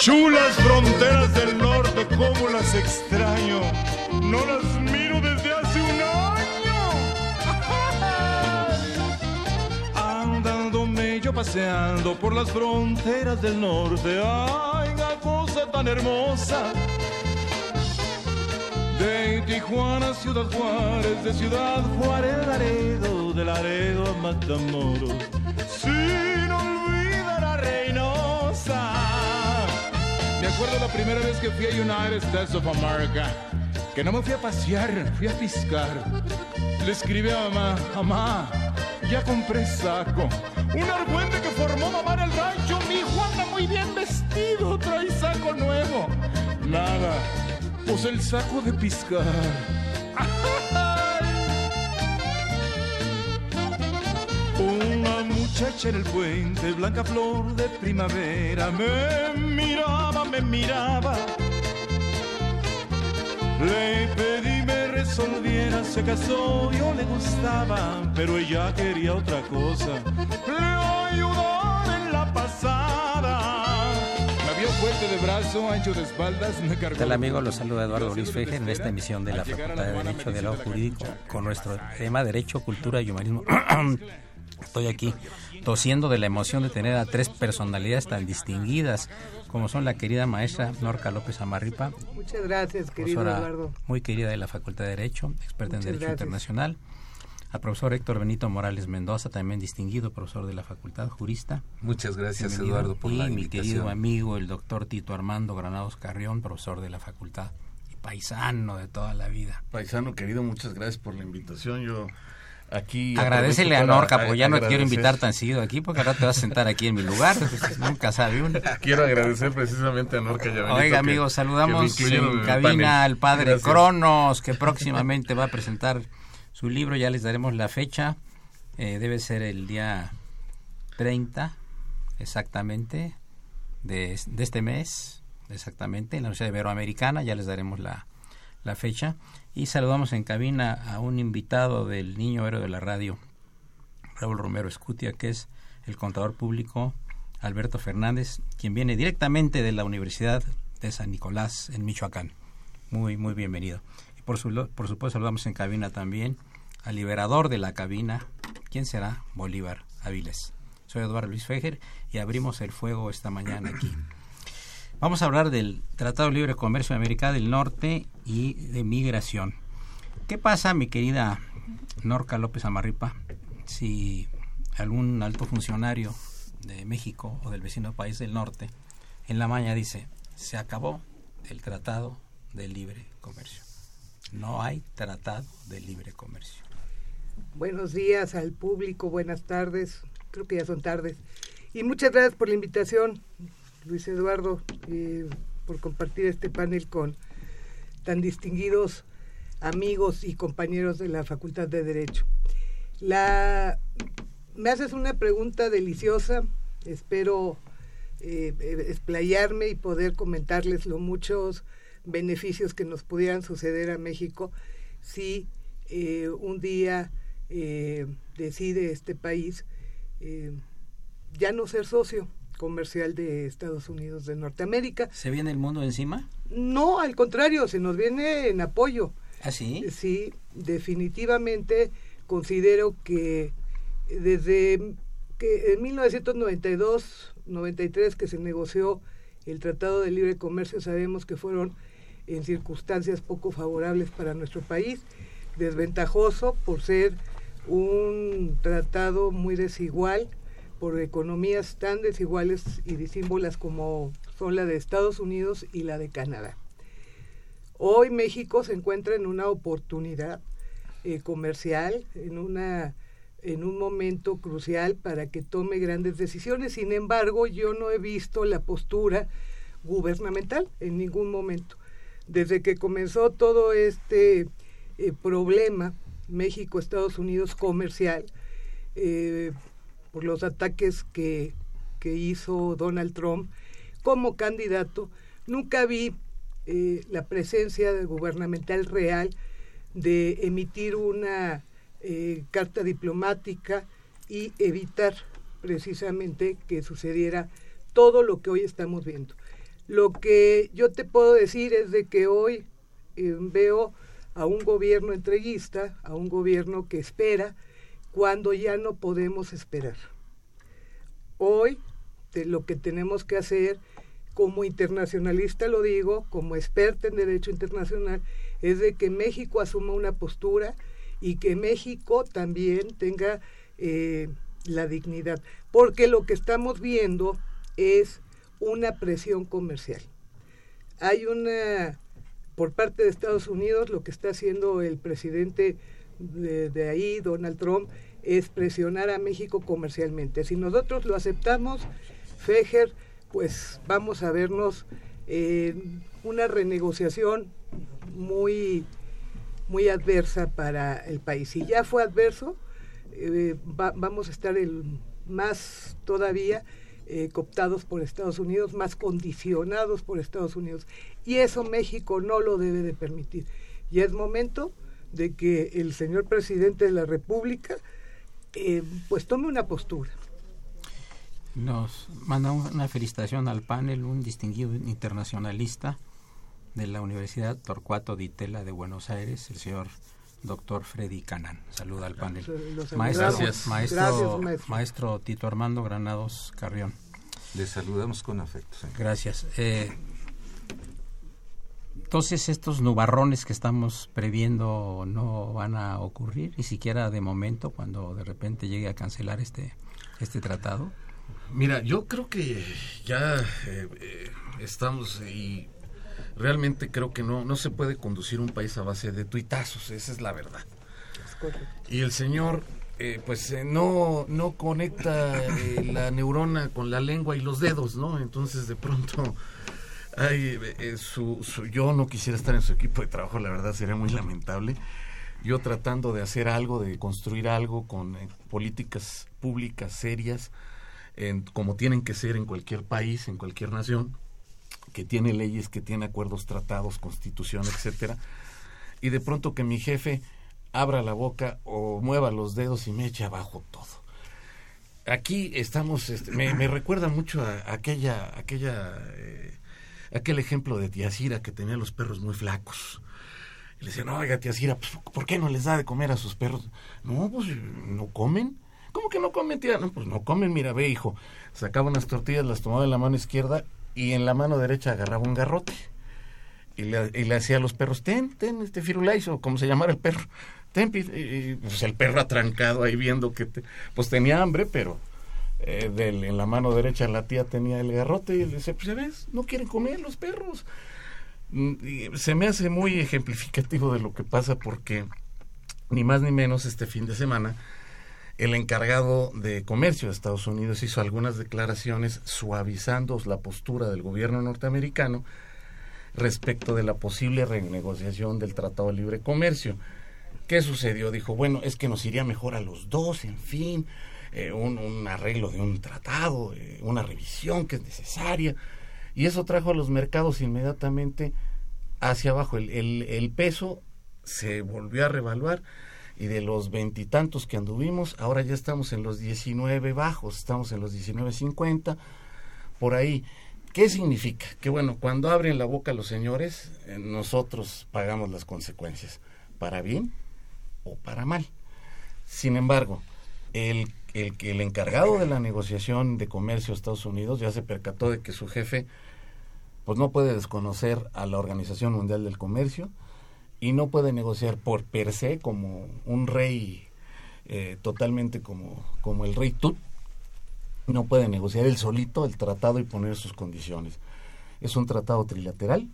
Chulas fronteras del norte, como las extraño. No las miro desde hace un año. Andándome yo paseando por las fronteras del norte. Ay, una cosa tan hermosa. De Tijuana Ciudad Juárez, de Ciudad Juárez Laredo, de Laredo a Matamoros. Me acuerdo la primera vez que fui a United States of America, que no me fui a pasear, fui a piscar. Le escribí a mamá, mamá, ya compré saco. Un argüente que formó mamá en el rancho, mi hijo anda muy bien vestido, trae saco nuevo. Nada, pues el saco de piscar. Una muchacha en el puente, blanca flor de primavera, me miraba, me miraba. Le pedí me resolviera, se casó, yo le gustaba, pero ella quería otra cosa. Le ayudó en la pasada. Me vio fuerte de brazo, ancho de espaldas, me cargó. ¿Qué tal amigo? Los saluda Eduardo Luis Feje en esta emisión de la Facultad de Derecho de Diálogo Jurídico con nuestro tema Derecho, Cultura y Humanismo. Estoy aquí tosiendo de la emoción de tener a tres personalidades tan distinguidas como son la querida maestra Norca López Amarripa. Muchas gracias, querido Eduardo. Muy querida de la Facultad de Derecho, experta en Derecho Internacional. Al profesor Héctor Benito Morales Mendoza, también distinguido profesor de la Facultad, jurista. Muchas gracias, Bienvenido. Eduardo, por y la mi invitación. querido amigo, el doctor Tito Armando Granados Carrión, profesor de la Facultad y paisano de toda la vida. Paisano querido, muchas gracias por la invitación. Yo aquí Agradecele a Norca, porque ya no quiero invitar tan seguido aquí, porque ahora te vas a sentar aquí en mi lugar. pues, nunca sabe uno. Quiero agradecer precisamente a Norca Oiga, amigos, saludamos en cabina al padre Gracias. Cronos, que próximamente va a presentar su libro. Ya les daremos la fecha. Eh, debe ser el día 30, exactamente, de, de este mes, exactamente, en la Universidad Iberoamericana. Ya les daremos la, la fecha. Y saludamos en cabina a un invitado del Niño Héroe de la Radio, Raúl Romero Escutia, que es el contador público Alberto Fernández, quien viene directamente de la Universidad de San Nicolás en Michoacán. Muy, muy bienvenido. Y por, su, por supuesto saludamos en cabina también al liberador de la cabina. ¿Quién será? Bolívar Aviles. Soy Eduardo Luis Fejer y abrimos el fuego esta mañana aquí. Vamos a hablar del Tratado de Libre Comercio de América del Norte y de migración. ¿Qué pasa, mi querida Norca López Amarripa, si algún alto funcionario de México o del vecino país del norte en la mañana dice, se acabó el Tratado de Libre Comercio? No hay Tratado de Libre Comercio. Buenos días al público, buenas tardes, creo que ya son tardes. Y muchas gracias por la invitación, Luis Eduardo, eh, por compartir este panel con tan distinguidos amigos y compañeros de la Facultad de Derecho. Me haces una pregunta deliciosa, espero eh, explayarme y poder comentarles los muchos beneficios que nos pudieran suceder a México si eh, un día eh, decide este país ya no ser socio comercial de Estados Unidos de Norteamérica. ¿Se viene el mundo encima? No, al contrario, se nos viene en apoyo. ¿Ah, sí? Sí, definitivamente considero que desde que en 1992-93 que se negoció el Tratado de Libre Comercio, sabemos que fueron en circunstancias poco favorables para nuestro país, desventajoso por ser un tratado muy desigual, por economías tan desiguales y disímbolas como son la de Estados Unidos y la de Canadá. Hoy México se encuentra en una oportunidad eh, comercial, en una en un momento crucial para que tome grandes decisiones. Sin embargo, yo no he visto la postura gubernamental en ningún momento. Desde que comenzó todo este eh, problema México-Estados Unidos comercial, eh, por los ataques que, que, hizo Donald Trump como candidato, nunca vi eh, la presencia gubernamental real de emitir una eh, carta diplomática y evitar precisamente que sucediera todo lo que hoy estamos viendo. Lo que yo te puedo decir es de que hoy eh, veo a un gobierno entreguista, a un gobierno que espera cuando ya no podemos esperar. Hoy lo que tenemos que hacer, como internacionalista lo digo, como experta en derecho internacional, es de que México asuma una postura y que México también tenga eh, la dignidad, porque lo que estamos viendo es una presión comercial. Hay una, por parte de Estados Unidos, lo que está haciendo el presidente de, ahí, Donald Trump, es presionar a México comercialmente. Si nosotros lo aceptamos, Fejer, pues vamos a vernos una renegociación muy muy adversa para el país. Si ya fue adverso, eh, vamos a estar el, más todavía eh, cooptados por Estados Unidos, más condicionados por Estados Unidos. Y eso México no lo debe de permitir. Y es momento de que el señor presidente de la República eh, pues tome una postura. Nos manda una felicitación al panel, un distinguido internacionalista de la Universidad Torcuato Di Tella de Buenos Aires, el señor doctor Freddy Canan. Saluda al panel. Maestro, maestro, maestro, Tito Armando Granados Carrión. Le saludamos con afecto. Gracias. Eh, entonces estos nubarrones que estamos previendo no van a ocurrir, ni siquiera de momento, cuando de repente llegue a cancelar este, este tratado. Mira, yo creo que ya eh, eh, estamos y realmente creo que no, no se puede conducir un país a base de tuitazos, esa es la verdad. y el señor eh, pues eh, no, no conecta eh, la neurona con la lengua y los dedos, ¿no? Entonces de pronto ay, su, yo no quisiera estar en su equipo de trabajo, la verdad sería muy lamentable. Yo tratando de hacer algo, de construir algo con políticas públicas serias, en, como tienen que ser en cualquier país, en cualquier nación que tiene leyes, que tiene acuerdos, tratados, constitución, etcétera, y de pronto que mi jefe abra la boca o mueva los dedos y me eche abajo todo. Aquí estamos, este, me, recuerda mucho a, aquella, aquella, eh, aquel ejemplo de tía Cira que tenía los perros muy flacos. Y le decían, oiga, tía Cira, pues, ¿por qué no les da de comer a sus perros? No, pues no comen. ¿Cómo que no comen, tía? No, pues no comen, mira, ve, hijo. Sacaba unas tortillas, las tomaba en la mano izquierda y en la mano derecha agarraba un garrote y le, y le hacía a los perros, ten, ten, este firulais, o como se llamara el perro, ten, y, pues el perro atrancado ahí viendo que, pues tenía hambre, pero eh, en la mano derecha la tía tenía el garrote y le dice, pues ya ves, no quieren comer los perros. Mm, se me hace muy ejemplificativo de lo que pasa porque ni más ni menos este fin de semana el encargado de comercio de Estados Unidos hizo algunas declaraciones suavizando la postura del gobierno norteamericano respecto de la posible renegociación del Tratado de Libre Comercio. ¿Qué sucedió? Dijo, bueno, es que nos iría mejor a los dos, en fin, eh, un, arreglo de un tratado, eh, una revisión que es necesaria. Y eso trajo a los mercados inmediatamente hacia abajo. El, peso se volvió a revaluar y de los veintitantos que anduvimos, ahora ya estamos en los 19 bajos, estamos en los 19.50, por ahí. ¿Qué significa? Que bueno, cuando abren la boca los señores, eh, nosotros pagamos las consecuencias, para bien o para mal. Sin embargo, el, el, el encargado de la negociación de comercio de Estados Unidos ya se percató de que su jefe pues no puede desconocer a la Organización Mundial del Comercio, y no puede negociar por per se como un rey eh, totalmente como, como el rey Tut. No puede negociar él solito el tratado y poner sus condiciones. Es un tratado trilateral,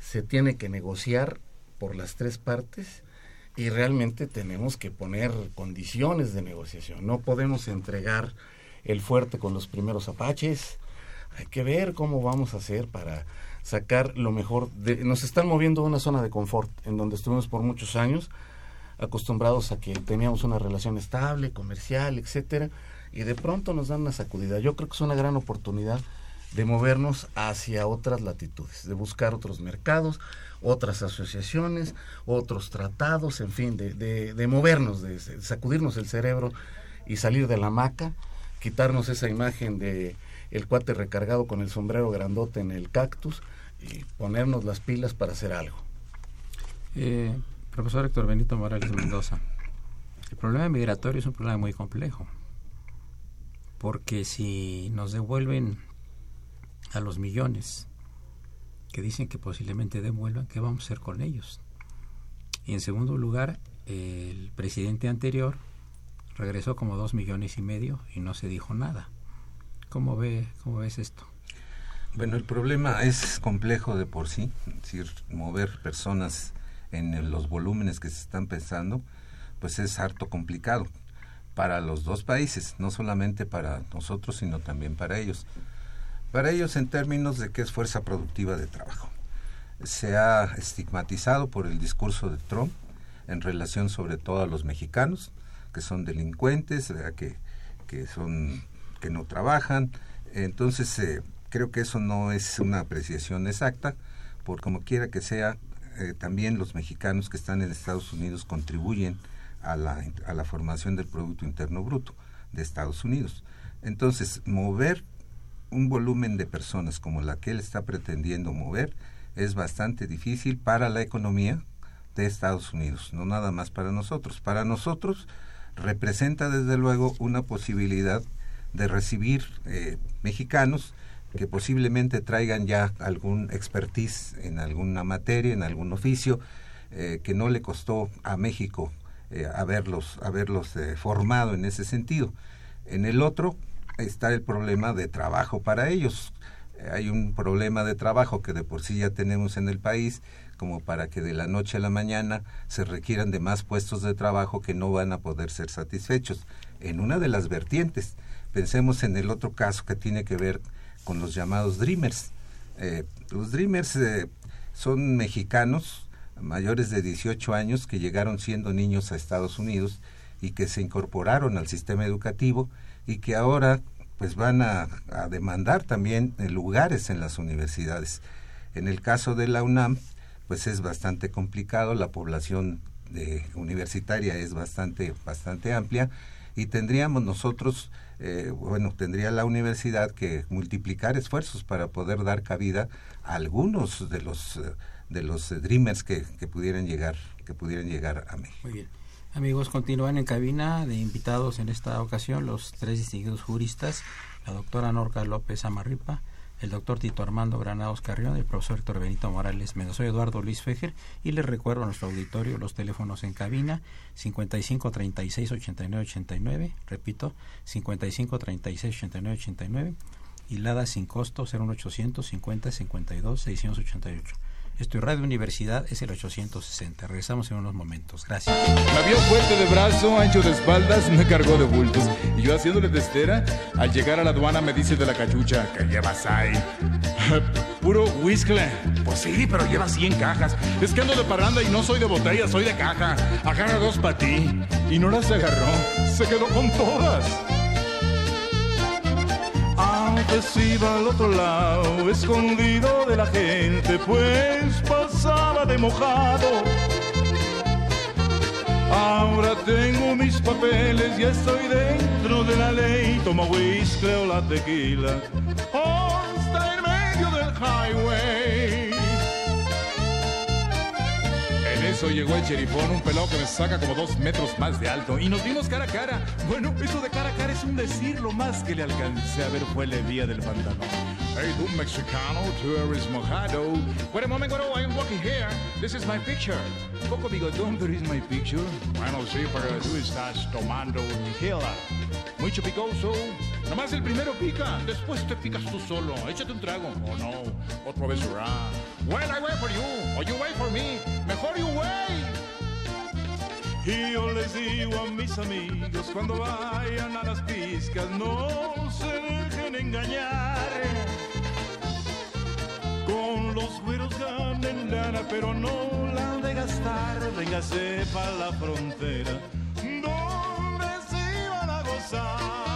se tiene que negociar por las tres partes y realmente tenemos que poner condiciones de negociación. No podemos entregar el fuerte con los primeros apaches. Hay que ver cómo vamos a hacer para sacar lo mejor. Nos están moviendo a una zona de confort en donde estuvimos por muchos años acostumbrados a que teníamos una relación estable, comercial, etcétera, y de pronto nos dan una sacudida. Yo creo que es una gran oportunidad de movernos hacia otras latitudes, de buscar otros mercados, otras asociaciones, otros tratados, en fin, de, de, movernos, de, sacudirnos el cerebro y salir de la hamaca, quitarnos esa imagen de el cuate recargado con el sombrero grandote en el cactus y ponernos las pilas para hacer algo. Eh, profesor Héctor Benito Morales Mendoza, el problema migratorio es un problema muy complejo, porque si nos devuelven a los millones que dicen que posiblemente devuelvan, ¿qué vamos a hacer con ellos? Y en segundo lugar, el presidente anterior regresó como dos millones y medio y no se dijo nada. ¿Cómo, ve, cómo ves esto? Bueno, el problema es complejo de por sí, es decir, mover personas en los volúmenes que se están pensando, pues es harto complicado para los dos países, no solamente para nosotros, sino también para ellos. Para ellos en términos de que es fuerza productiva de trabajo. Se ha estigmatizado por el discurso de Trump en relación sobre todo a los mexicanos, que son delincuentes, que, que, son, que no trabajan. Entonces, eh, creo que eso no es una apreciación exacta, por como quiera que sea, eh, también los mexicanos que están en Estados Unidos contribuyen a la, a la formación del Producto Interno Bruto de Estados Unidos. Entonces, mover un volumen de personas como la que él está pretendiendo mover es bastante difícil para la economía de Estados Unidos, no nada más para nosotros. Para nosotros representa desde luego una posibilidad de recibir eh, mexicanos que posiblemente traigan ya algún expertise en alguna materia, en algún oficio, eh, que no le costó a México eh, haberlos, haberlos formado en ese sentido. En el otro, está el problema de trabajo para ellos. Hay un problema de trabajo que de por sí ya tenemos en el país, como para que de la noche a la mañana se requieran de más puestos de trabajo que no van a poder ser satisfechos. En una de las vertientes, pensemos en el otro caso que tiene que ver con los llamados Dreamers. Eh, los Dreamers eh, son mexicanos mayores de 18 años que llegaron siendo niños a Estados Unidos y que se incorporaron al sistema educativo y que ahora pues van a, demandar también eh, lugares en las universidades. En el caso de la UNAM, pues es bastante complicado, la población de, universitaria es bastante, bastante amplia y tendríamos nosotros, eh, bueno, tendría la universidad que multiplicar esfuerzos para poder dar cabida a algunos de los, eh, de los dreamers que, que, pudieran llegar, que pudieran llegar a México. Muy bien. Amigos, continúan en cabina de invitados en esta ocasión los tres distinguidos juristas, la doctora Norca López Amarripa, el doctor Tito Armando Granados Carrión, el profesor Héctor Benito Morales Mendoza, soy Eduardo Luis Fejer y les recuerdo a nuestro auditorio los teléfonos en cabina 55 36 89 89, repito, 55 36 89 89 y sin costo 01800 50 52 688. Esto Radio Universidad es el 860. Regresamos en unos momentos. Gracias. Me vio fuerte de brazo, ancho de espaldas, me cargó de bultos. Y yo haciéndole de estera, al llegar a la aduana me dice de la cachucha, ¿qué llevas ahí? Puro whisky. Pues sí, pero lleva 100 cajas. Es que ando de parranda y no soy de botella, soy de caja. Agarra dos para ti. Y no las agarró, se quedó con todas iba al otro lado, escondido de la gente, pues pasaba de mojado. Ahora tengo mis papeles, ya estoy dentro de la ley, tomo whisky o la tequila, está en medio del highway eso llegó el cherifón, un pelado que me saca como dos metros más de alto. Y nos vimos cara a cara. Bueno, eso de cara a cara es un decir. Lo más que le alcancé a ver fue la vía del pantalón. Hey, tú mexicano, tú eres mojado. Wait a moment, bueno, I'm walking here. This is my picture. Poco bigotón, pero is my picture. Bueno, sí, pero tú estás tomando tequila. Mucho picoso. Nomás el primero pica, después te picas tú solo. Échate un trago. Oh no, otra vez hurrah. Well, I wait for you, or you wait for me. Mejor you wait. Y yo les digo a mis amigos cuando vayan a las piscas, no se dejen engañar. Con los güeros ganen lana, pero no la de gastar. Véngase para la frontera, donde se van a gozar.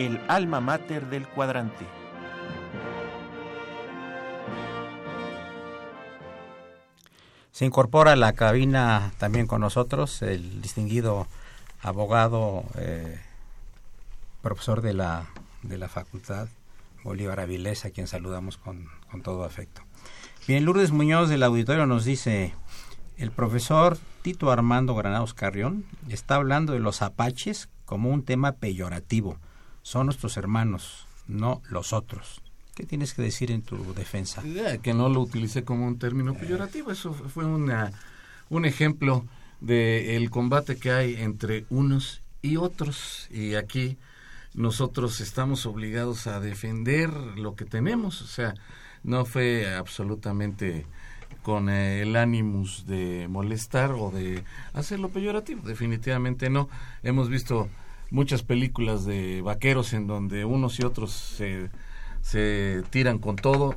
El alma mater del cuadrante. Se incorpora a la cabina también con nosotros el distinguido abogado, eh, profesor de la, de la facultad, Bolívar Avilés, a quien saludamos con, con todo afecto. Bien, Lourdes Muñoz del auditorio nos dice, el profesor Tito Armando Granados Carrión está hablando de los apaches como un tema peyorativo. Son nuestros hermanos, no los otros. ¿Qué tienes que decir en tu defensa? Que no lo utilicé como un término peyorativo, eso fue una, un ejemplo del combate que hay entre unos y otros. Y aquí nosotros estamos obligados a defender lo que tenemos, o sea, no fue absolutamente con el ánimos de molestar o de hacerlo peyorativo, definitivamente no. Hemos visto muchas películas de vaqueros en donde unos y otros se se tiran con todo.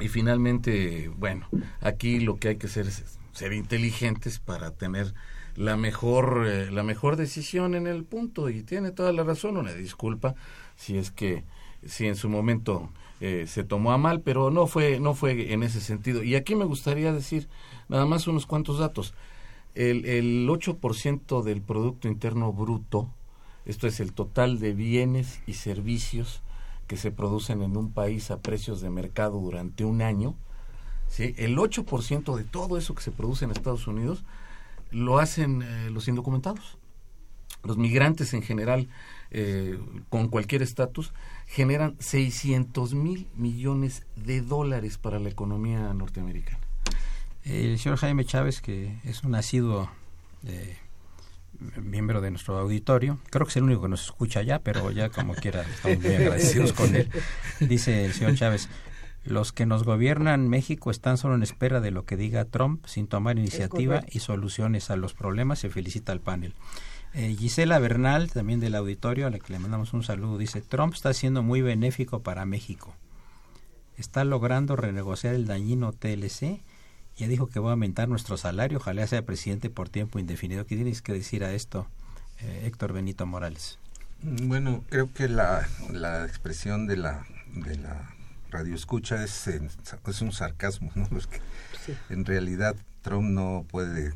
Y finalmente, bueno, aquí lo que hay que hacer es ser inteligentes para tener la mejor eh, la mejor decisión en el punto. Y tiene toda la razón una disculpa si es que si en su momento eh, se tomó a mal pero no fue no fue en ese sentido. Y aquí me gustaría decir nada más unos cuantos datos. El, el 8% del producto interno bruto esto es el total de bienes y servicios que se producen en un país a precios de mercado durante un año, ¿sí? el 8% de todo eso que se produce en Estados Unidos lo hacen eh, los indocumentados. Los migrantes en general, eh, con cualquier estatus, generan 600 mil millones de dólares para la economía norteamericana. El señor Jaime Chávez, que es un asiduo de miembro de nuestro auditorio, creo que es el único que nos escucha ya, pero ya como quiera estamos muy agradecidos con él. Dice el señor Chávez, los que nos gobiernan México están solo en espera de lo que diga Trump sin tomar iniciativa y soluciones a los problemas. Se felicita al panel. Eh, Gisela Bernal, también del auditorio, a la que le mandamos un saludo, dice, Trump está siendo muy benéfico para México. Está logrando renegociar el dañino TLC ya dijo que va a aumentar nuestro salario, ojalá sea presidente por tiempo indefinido. ¿Qué tienes que decir a esto, eh, Héctor Benito Morales? Bueno, creo que la, la expresión de la, de la radioescucha es, es un sarcasmo, ¿no? Porque en realidad Trump no puede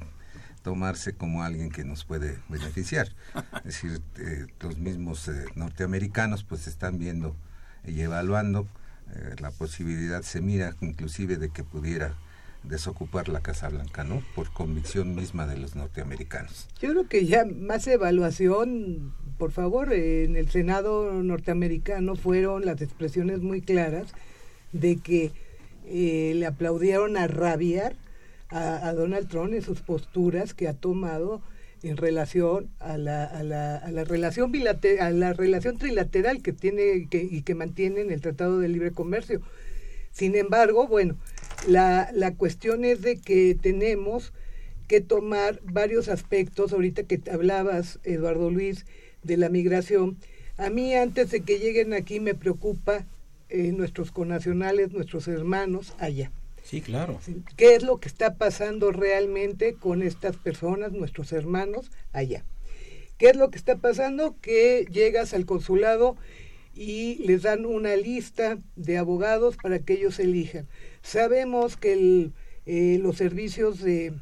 tomarse como alguien que nos puede beneficiar. Es decir, eh, los mismos eh, norteamericanos pues están viendo y evaluando la posibilidad, se mira inclusive de que pudiera desocupar la Casa Blanca, ¿no? Por convicción misma de los norteamericanos. Yo creo que ya más evaluación, por favor, en el Senado norteamericano fueron las expresiones muy claras de que eh, le aplaudieron a rabiar a, Donald Trump en sus posturas que ha tomado en relación a la, a la, a la relación bilateral, a la relación trilateral que tiene que, y que mantiene en el Tratado de Libre Comercio. Sin embargo, bueno, la, la cuestión es de que tenemos que tomar varios aspectos, ahorita que hablabas, Eduardo Luis, de la migración. A mí antes de que lleguen aquí me preocupa eh, nuestros conacionales, nuestros hermanos allá. Sí, claro. ¿Qué es lo que está pasando realmente con estas personas, nuestros hermanos allá? ¿Qué es lo que está pasando? Que llegas al consulado y les dan una lista de abogados para que ellos elijan. Sabemos que eh, los servicios de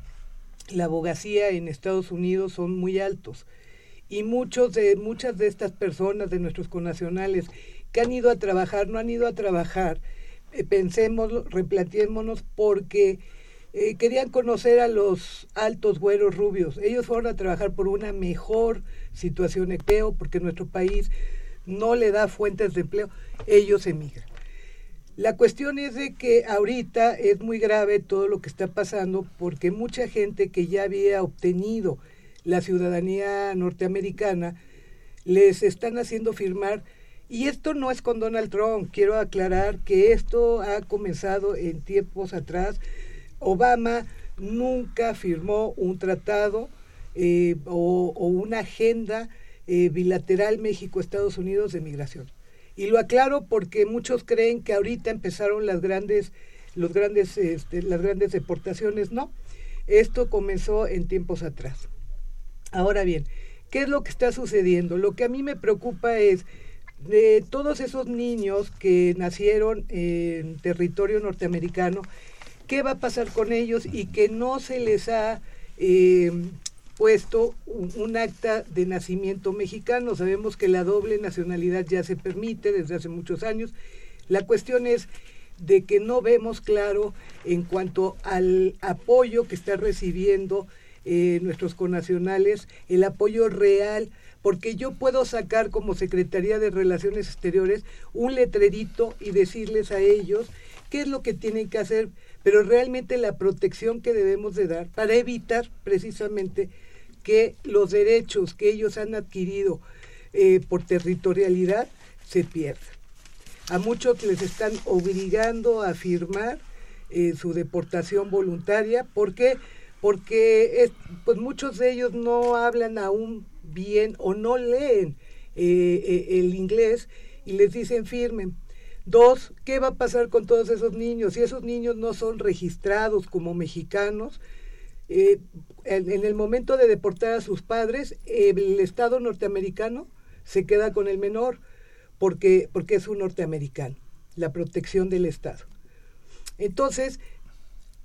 la abogacía en Estados Unidos son muy altos y muchos de muchas de estas personas de nuestros connacionales que han ido a trabajar no han ido a trabajar eh, pensemos replanteémonos porque eh, querían conocer a los altos güeros rubios. Ellos fueron a trabajar por una mejor situación empleo, porque nuestro país no le da fuentes de empleo. Ellos emigran. La cuestión es de que ahorita es muy grave todo lo que está pasando porque mucha gente que ya había obtenido la ciudadanía norteamericana les están haciendo firmar y esto no es con Donald Trump, quiero aclarar que esto ha comenzado en tiempos atrás. Obama nunca firmó un tratado eh, o, una agenda eh, bilateral México-Estados Unidos de migración. Y lo aclaro porque muchos creen que ahorita empezaron las grandes, los grandes, este, las grandes deportaciones. No, esto comenzó en tiempos atrás. Ahora bien, ¿qué es lo que está sucediendo? Lo que a mí me preocupa es de todos esos niños que nacieron en territorio norteamericano, ¿qué va a pasar con ellos y que no se les ha eh, puesto un, acta de nacimiento mexicano. Sabemos que la doble nacionalidad ya se permite desde hace muchos años. La cuestión es de que no vemos claro en cuanto al apoyo que está recibiendo eh, nuestros conacionales, el apoyo real, porque yo puedo sacar como Secretaría de Relaciones Exteriores un letrerito y decirles a ellos qué es lo que tienen que hacer, pero realmente la protección que debemos de dar para evitar precisamente que los derechos que ellos han adquirido eh, por territorialidad se pierdan. A muchos les están obligando a firmar eh, su deportación voluntaria. ¿Por qué? Porque pues muchos de ellos no hablan aún bien o no leen eh, el inglés y les dicen firmen. Dos, ¿qué va a pasar con todos esos niños? Si esos niños no son registrados como mexicanos, eh, en, el momento de deportar a sus padres, el Estado norteamericano se queda con el menor porque, porque es un norteamericano, la protección del Estado. Entonces,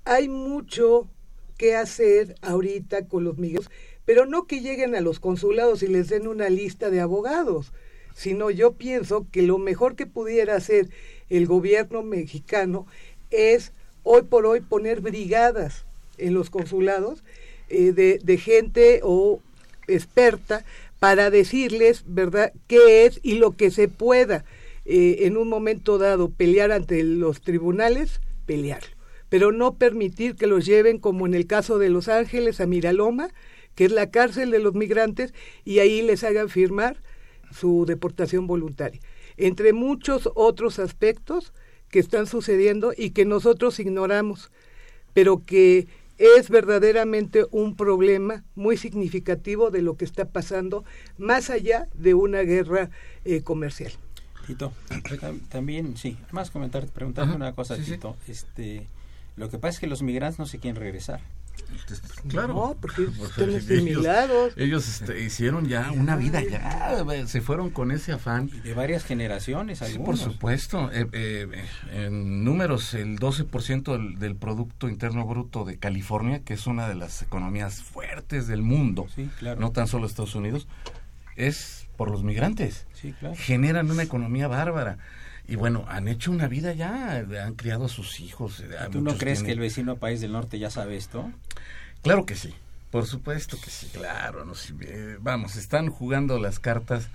hay mucho que hacer ahorita con los migrantes, pero no que lleguen a los consulados y les den una lista de abogados, sino yo pienso que lo mejor que pudiera hacer el gobierno mexicano es hoy por hoy poner brigadas en los consulados eh, de, gente o experta para decirles, ¿verdad?, qué es y lo que se pueda eh, en un momento dado pelear ante los tribunales, pelearlo. Pero no permitir que los lleven, como en el caso de Los Ángeles, a Miraloma, que es la cárcel de los migrantes, y ahí les hagan firmar su deportación voluntaria. Entre muchos otros aspectos que están sucediendo y que nosotros ignoramos, pero que es verdaderamente un problema muy significativo de lo que está pasando más allá de una guerra eh, comercial. Tito, también, sí, más comentar, preguntarte una cosa, Tito. Este, lo que pasa es que los migrantes no se quieren regresar. Claro, no, porque están asimilados. Ellos, este, hicieron ya una vida ya, se fueron con ese afán. de varias generaciones, por supuesto. Eh, eh, en números, el 12% del, del Producto Interno Bruto de California, que es una de las economías fuertes del mundo, no tan solo Estados Unidos, es por los migrantes. Generan una economía bárbara y bueno, han hecho una vida ya, han criado a sus hijos. Eh, ¿Tú no crees que el vecino país del norte ya sabe esto? Claro que sí, por supuesto que sí, claro. No, eh, vamos, están jugando las cartas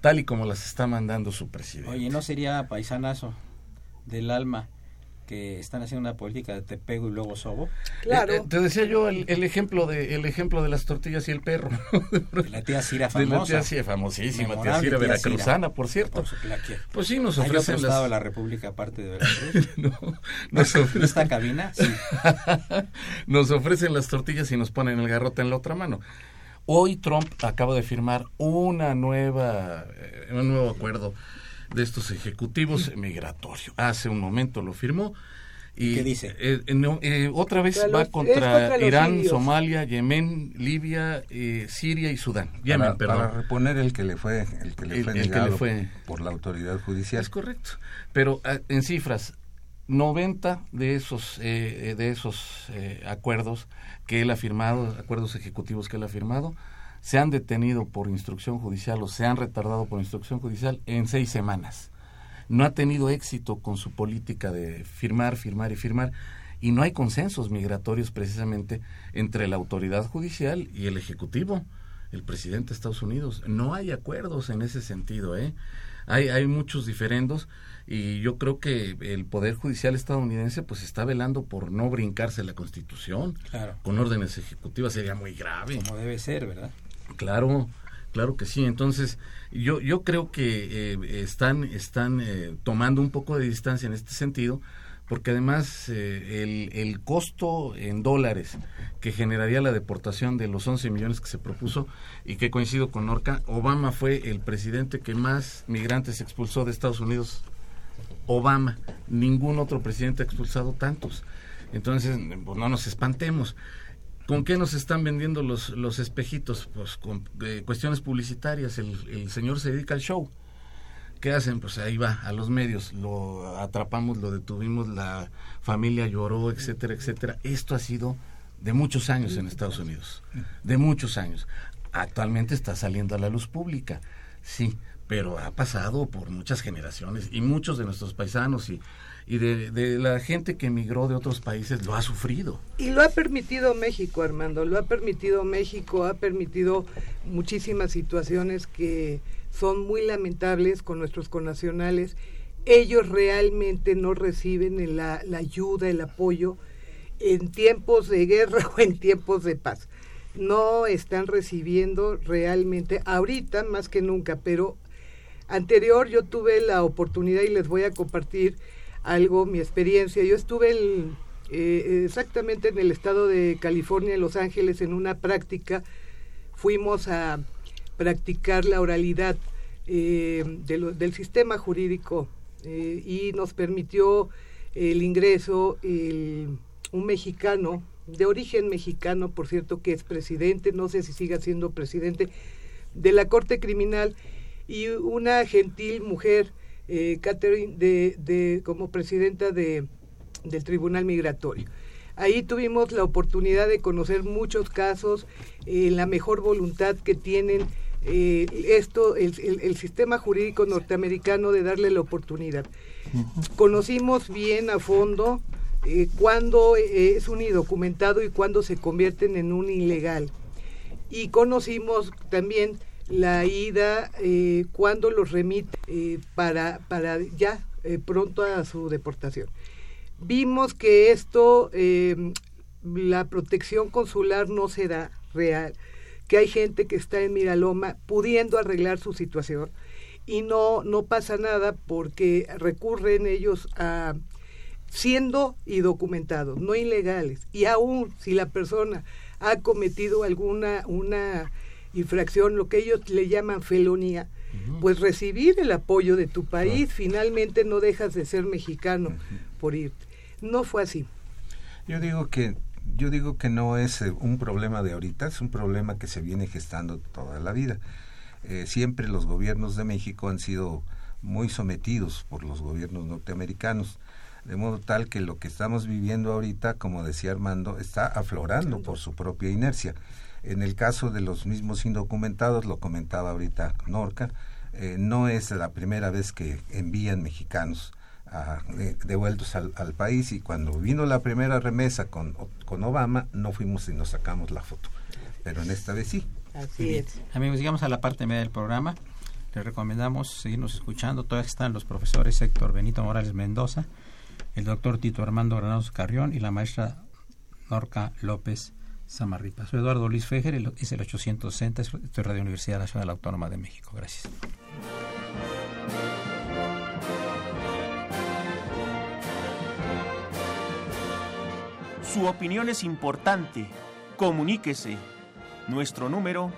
tal y como las está mandando su presidente. Oye, ¿no sería paisanazo del alma que están haciendo una política de te pego y luego sobo. Claro. Eh, eh, te decía yo el, ejemplo de el ejemplo de las tortillas y el perro. De la tía Cira famosa. De la tía Cira famosísima, tía Cira veracruzana, por cierto. pues sí, nos ofrecen las... la República aparte de Veracruz? no, nos ofrecen... ¿Esta cabina? Sí. nos ofrecen las tortillas y nos ponen el garrote en la otra mano. Hoy Trump acaba de firmar una nueva, eh, un nuevo acuerdo de estos ejecutivos migratorios. Hace un momento lo firmó. Y, ¿Qué dice? Eh, eh, otra vez va contra, Irán, Somalia, Yemen, Libia, eh, Siria y Sudán. Yemen, para, reponer el que le fue, el que le fue negado por la autoridad judicial. Es correcto. Pero ah, en cifras, 90 de esos, de esos acuerdos que él ha firmado, acuerdos ejecutivos que él ha firmado, se han detenido por instrucción judicial o se han retardado por instrucción judicial en seis semanas. No ha tenido éxito con su política de firmar, firmar y firmar. y no hay consensos migratorios precisamente entre la autoridad judicial y el ejecutivo, el presidente de Estados Unidos. No hay acuerdos en ese sentido, ¿eh? Hay, hay muchos diferendos y yo creo que el poder judicial estadounidense pues está velando por no brincarse la Constitución Claro. con órdenes ejecutivas sería muy grave. Como debe ser, ¿verdad? Claro, claro que sí. Entonces, yo, yo creo que eh, están, están eh, tomando un poco de distancia en este sentido, porque además eh, el, el costo en dólares que generaría la deportación de los 11 millones que se propuso y que coincido con Norca, Obama fue el presidente que más migrantes expulsó de Estados Unidos. Obama, ningún otro presidente ha expulsado tantos. Entonces, pues, no nos espantemos. ¿Con qué nos están vendiendo los, los espejitos? Pues con eh, cuestiones publicitarias. El, el señor se dedica al show. ¿Qué hacen? Pues ahí va, a los medios. Lo atrapamos, lo detuvimos, la familia lloró, etcétera, etcétera. Esto ha sido de muchos años en Estados Unidos. De muchos años. Actualmente está saliendo a la luz pública. Sí, pero ha pasado por muchas generaciones y muchos de nuestros paisanos y, y de, de la gente que emigró de otros países lo ha sufrido. Y lo ha permitido México, Armando, lo ha permitido México, ha permitido muchísimas situaciones que son muy lamentables con nuestros connacionales. Ellos realmente no reciben la, la ayuda, el apoyo en tiempos de guerra o en tiempos de paz. No están recibiendo realmente, ahorita más que nunca, pero anterior yo tuve la oportunidad y les voy a compartir algo, mi experiencia. Yo estuve eh, exactamente en el estado de California, en Los Ángeles, en una práctica. Fuimos a practicar la oralidad eh, del sistema jurídico eh, y nos permitió el ingreso un mexicano, de origen mexicano, por cierto, que es presidente, no sé si siga siendo presidente, de la Corte Criminal y una gentil mujer, eh, Catherine, de, de, como presidenta de, del Tribunal Migratorio. Ahí tuvimos la oportunidad de conocer muchos casos, eh, la mejor voluntad que tienen eh, esto, el, el, el, sistema jurídico norteamericano de darle la oportunidad. Uh -huh. Conocimos bien a fondo eh, cuándo eh, es un indocumentado y cuándo se convierten en un ilegal. Y conocimos también la ida eh, cuando los remite eh, para, para ya eh, pronto a su deportación. Vimos que esto, eh, la protección consular no será real, que hay gente que está en Miraloma pudiendo arreglar su situación y no, no pasa nada porque recurren ellos a siendo y documentados, no ilegales. Y aún si la persona ha cometido alguna una infracción, lo que ellos le llaman felonía, uh -huh. pues recibir el apoyo de tu país, finalmente no dejas de ser mexicano uh -huh. por irte. No fue así. Yo digo que yo digo que no es eh, un problema de ahorita, es un problema que se viene gestando toda la vida. Eh, siempre los gobiernos de México han sido muy sometidos por los gobiernos norteamericanos, de modo tal que lo que estamos viviendo ahorita, como decía Armando, está aflorando por su propia inercia. En el caso de los mismos indocumentados, lo comentaba ahorita Norca, eh, no es la primera vez que envían mexicanos a, de, devueltos al, al, país y cuando vino la primera remesa con, con Obama, no fuimos y nos sacamos la foto. Pero en esta vez sí. Así es. Amigos, llegamos a la parte media del programa. Les recomendamos seguirnos escuchando. Todavía están los profesores Héctor Benito Morales Mendoza, el doctor Tito Armando Granados Carrión y la maestra Norca López Samarripa. Soy Eduardo Luis Fejer, es el 860, estoy Radio Universidad Nacional Autónoma de México. Gracias. Su opinión es importante. Comuníquese. Nuestro número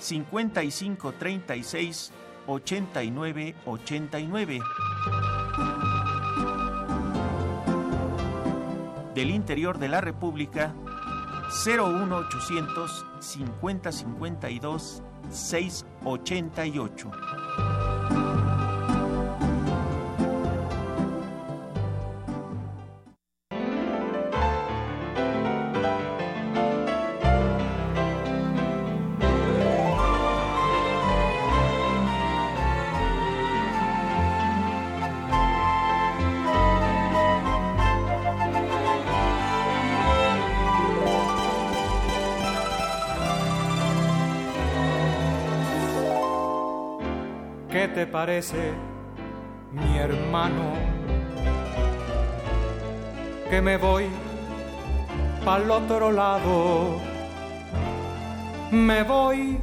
5536 8989. Del interior de la República 01800 5052 688. Parece, mi hermano? Que me voy pa'l otro lado. Me voy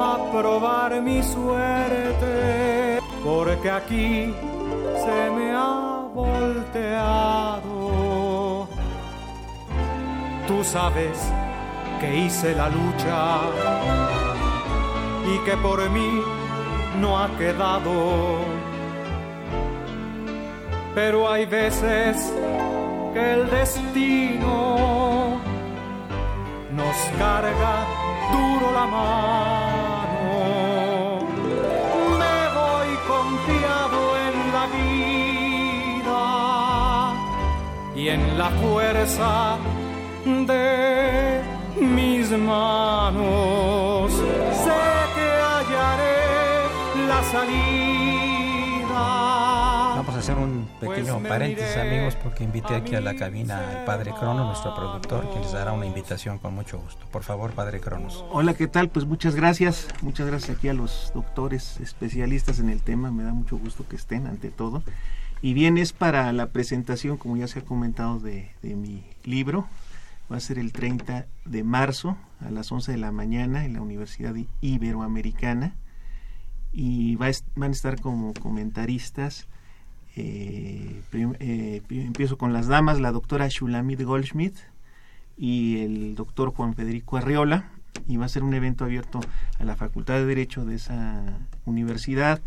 a probar mi suerte, porque aquí se me ha volteado. Tú sabes que hice la lucha y que por mí no ha quedado. Pero hay veces que el destino nos carga duro la mano. Me voy confiado en la vida y en la fuerza de mis manos. Salida. Vamos a hacer un pequeño Pues paréntesis, amigos, porque invité a aquí a la cabina al Padre Crono, nuestro productor, que les dará una invitación con mucho gusto. Por favor, Padre Cronos. Hola, ¿qué tal? Pues muchas gracias. Muchas gracias aquí a los doctores especialistas en el tema. Me da mucho gusto que estén ante todo. Y bien, es para la presentación, como ya se ha comentado, de, de mi libro. Va a ser el 30 de marzo a las 11 de la mañana en la Universidad Iberoamericana. Y va a van a estar como comentaristas. eh, eh, pi- empiezo con las damas, la doctora Shulamit Goldschmidt y el doctor Juan Federico Arriola y va a ser un evento abierto a la Facultad de Derecho de esa universidad.